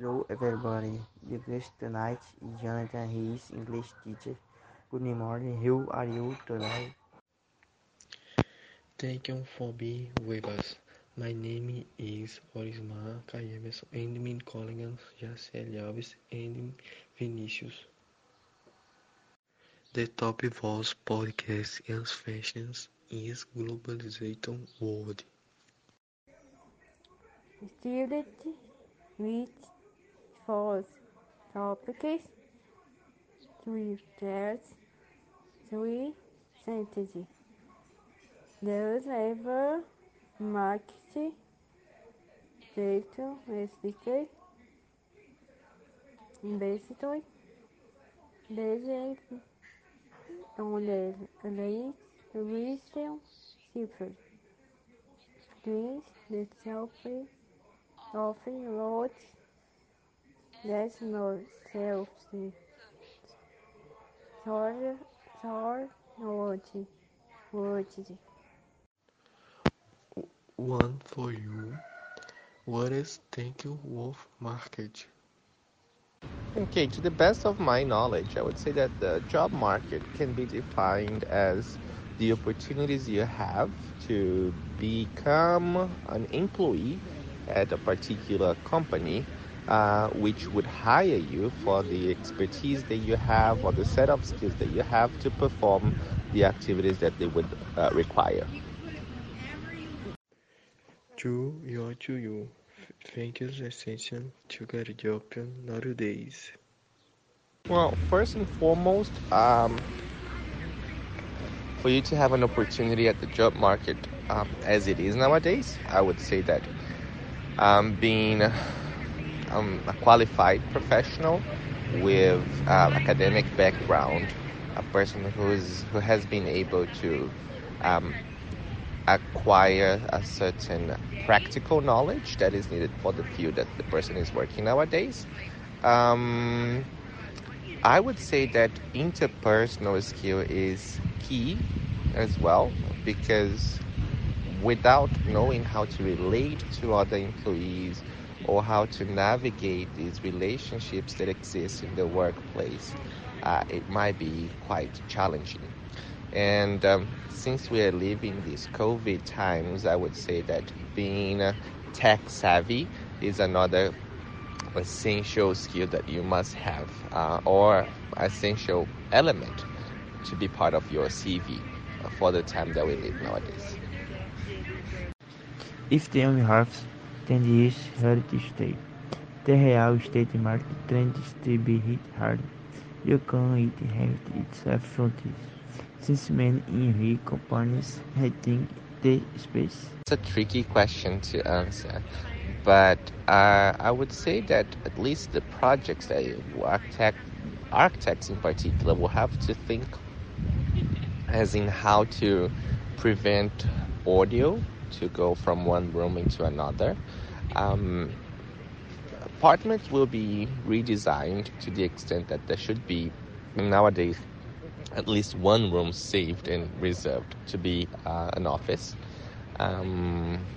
Hello everybody, the guest tonight is Jonathan. He is English teacher. Good morning, how are you today? Thank you for being with us. My name is Orismar Caemerson and my colleagues Jacielly Alves and Vinicius. The topic was podcast and fashions is globalization world. Student with four topics, three tests, three sentences. Does ever market data speaker basically basing on the late recent cipher. Please the selfie often wrote that's no self sorry sorry what what One for you. What is Thank you Wolf Market? Okay, to the best of my knowledge, I would say that the job market can be defined as the opportunities you have to become an employee at a particular company, uh, which would hire you for the expertise that you have or the set of skills that you have to perform the activities that they would uh, require. To you to you. Thank you essential to get a job nowadays. Well, first and foremost, um, for you to have an opportunity at the job market um, as it is nowadays, I would say that um, being um, a qualified professional with uh, academic background, a person who's who has been able to um, acquire a certain practical knowledge that is needed for the field that the person is working nowadays. Um, I would say that interpersonal skill is key as well because without knowing how to relate to other employees or how to navigate these relationships that exist in the workplace, uh, it might be quite challenging. And um, since we are living these COVID times, I would say that being uh, tech savvy is another essential skill that you must have uh, or essential element to be part of your CV for the time that we live nowadays. If the only half then is heritage state. The real estate market trends to be hit hard. You can it have its frontiers. Since many companies rethink the space. It's a tricky question to answer, but uh, I would say that at least the projects that architect, architects in particular will have to think as in how to prevent audio to go from one room into another. Um, apartments will be redesigned to the extent that there should be nowadays at least one room saved and reserved to be uh, an office. Um,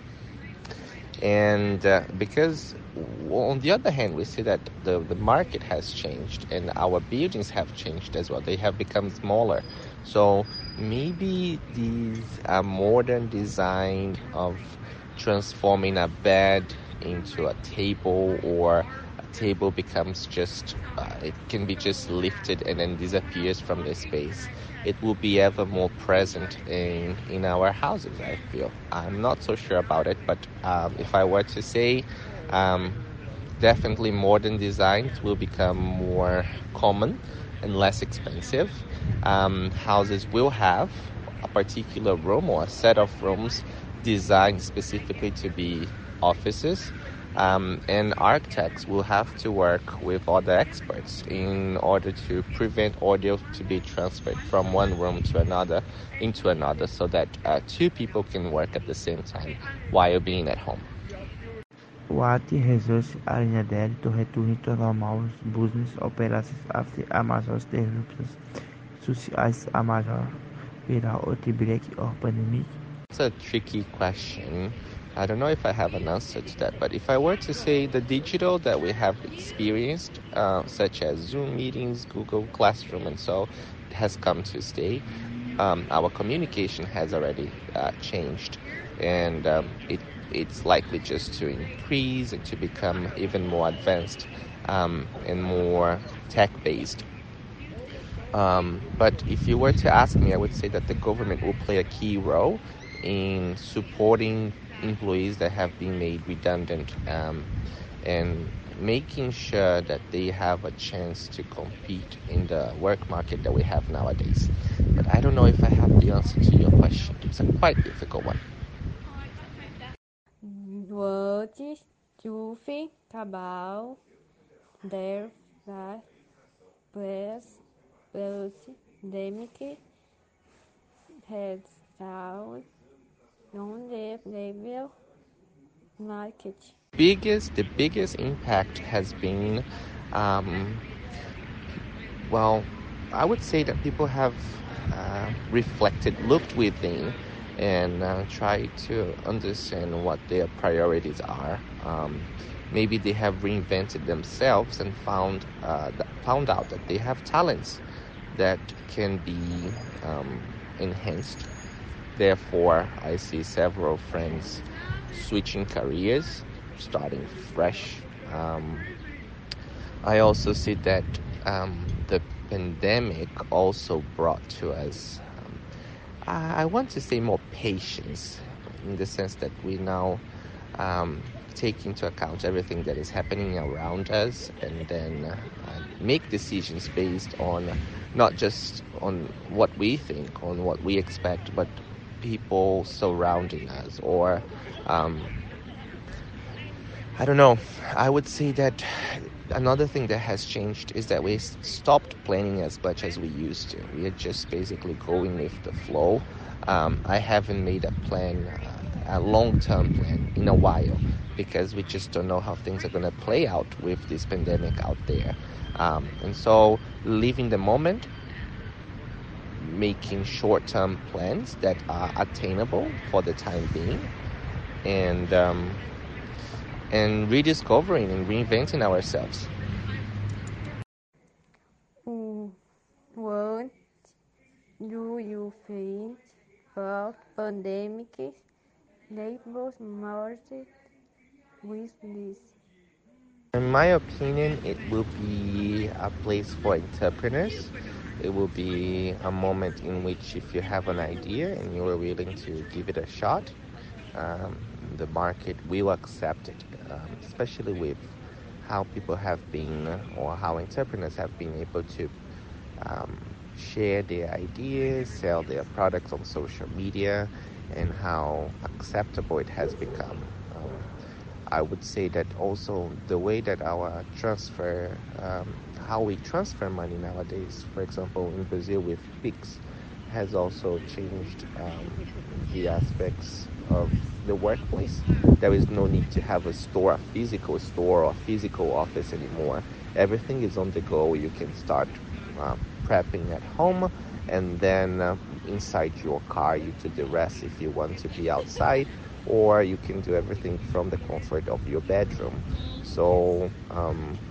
and uh, because on the other hand we see that the, the market has changed and our buildings have changed as well they have become smaller so maybe these uh, modern design of transforming a bed into a table or a table becomes just uh, it can be just lifted and then disappears from the space. It will be ever more present in in our houses i feel. I'm not so sure about it but um, if i were to say um, definitely modern designs will become more common and less expensive um, houses will have a particular room or a set of rooms designed specifically to be offices. Um, and architects will have to work with other experts in order to prevent audio to be transferred from one room to another into another so that uh, two people can work at the same time while being at home. To normal business operations after Amazon's disruptions, such as Amazon pandemic? It's a tricky question I don't know if I have an answer to that, but if I were to say the digital that we have experienced, uh, such as Zoom meetings, Google Classroom, and so, has come to stay. Um, our communication has already uh, changed, and um, it it's likely just to increase and to become even more advanced um, and more tech based. Um, but if you were to ask me, I would say that the government will play a key role in supporting employees that have been made redundant um, and making sure that they have a chance to compete in the work market that we have nowadays. But I don't know if I have the answer to your question. It's a quite difficult one. Words has started on the labor market. Biggest, the biggest impact has been, um, well, I would say that people have uh, reflected, looked within, and uh, tried to understand what their priorities are. Um, maybe they have reinvented themselves and found uh, found out that they have talents that can be um, enhanced Therefore, I see several friends switching careers, starting fresh. Um, I also see that um, the pandemic also brought to us, um, I want to say, more patience in the sense that we now um, take into account everything that is happening around us and then uh, make decisions based on not just on what we think, on what we expect, but people surrounding us or um, I don't know. I would say that another thing that has changed is that we stopped planning as much as we used to. We are just basically going with the flow. Um, I haven't made a plan, uh, a long term plan, in a while because we just don't know how things are going to play out with this pandemic out there. Um, and so, living the moment making short term plans that are attainable for the time being and um, and rediscovering and reinventing ourselves. What do you think about pandemic labor market with this? In my opinion, it will be a place for entrepreneurs it will be a moment in which, if you have an idea and you are willing to give it a shot, um, the market will accept it, um, especially with how people have been or how entrepreneurs have been able to um, share their ideas, sell their products on social media, and how acceptable it has become. Um, I would say that also the way that our transfer um, how we transfer money nowadays. For example, in Brazil with Pix, has also changed um, the aspects of the workplace. There is no need to have a store, a physical store or a physical office anymore. Everything is on the go. You can start uh, prepping at home and then uh, inside your car you do the rest if you want to be outside or you can do everything from the comfort of your bedroom. So um,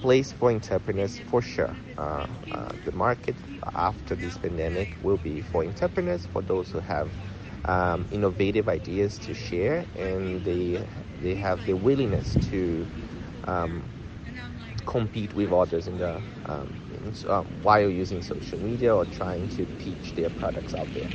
place for entrepreneurs for sure. Uh, uh, the market after this pandemic will be for entrepreneurs, for those who have um, innovative ideas to share and they they have the willingness to um, compete with others in the um, in, uh, while using social media or trying to pitch their products out there.